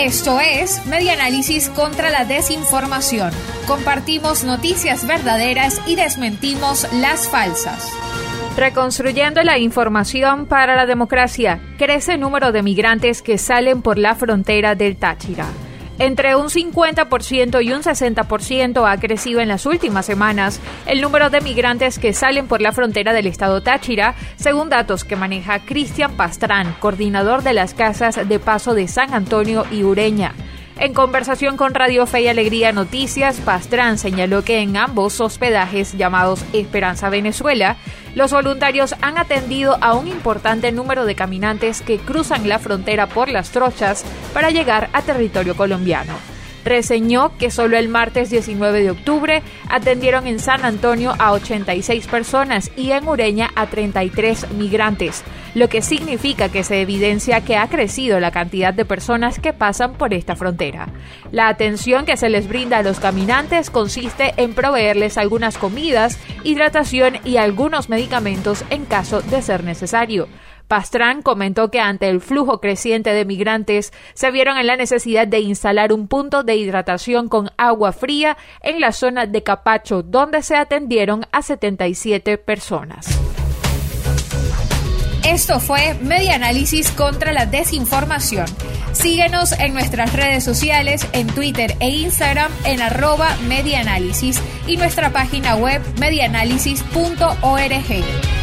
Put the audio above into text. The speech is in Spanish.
Esto es Media Análisis contra la Desinformación. Compartimos noticias verdaderas y desmentimos las falsas. Reconstruyendo la información para la democracia, crece el número de migrantes que salen por la frontera del Táchira. Entre un 50% y un 60% ha crecido en las últimas semanas el número de migrantes que salen por la frontera del estado Táchira, según datos que maneja Cristian Pastrán, coordinador de las casas de paso de San Antonio y Ureña. En conversación con Radio Fe y Alegría Noticias, Pastrán señaló que en ambos hospedajes llamados Esperanza Venezuela, los voluntarios han atendido a un importante número de caminantes que cruzan la frontera por las trochas para llegar a territorio colombiano reseñó que solo el martes 19 de octubre atendieron en San Antonio a 86 personas y en Ureña a 33 migrantes, lo que significa que se evidencia que ha crecido la cantidad de personas que pasan por esta frontera. La atención que se les brinda a los caminantes consiste en proveerles algunas comidas, hidratación y algunos medicamentos en caso de ser necesario. Pastrán comentó que ante el flujo creciente de migrantes se vieron en la necesidad de instalar un punto de hidratación con agua fría en la zona de Capacho, donde se atendieron a 77 personas. Esto fue Media Análisis contra la Desinformación. Síguenos en nuestras redes sociales, en Twitter e Instagram en arroba y nuestra página web medianálisis.org.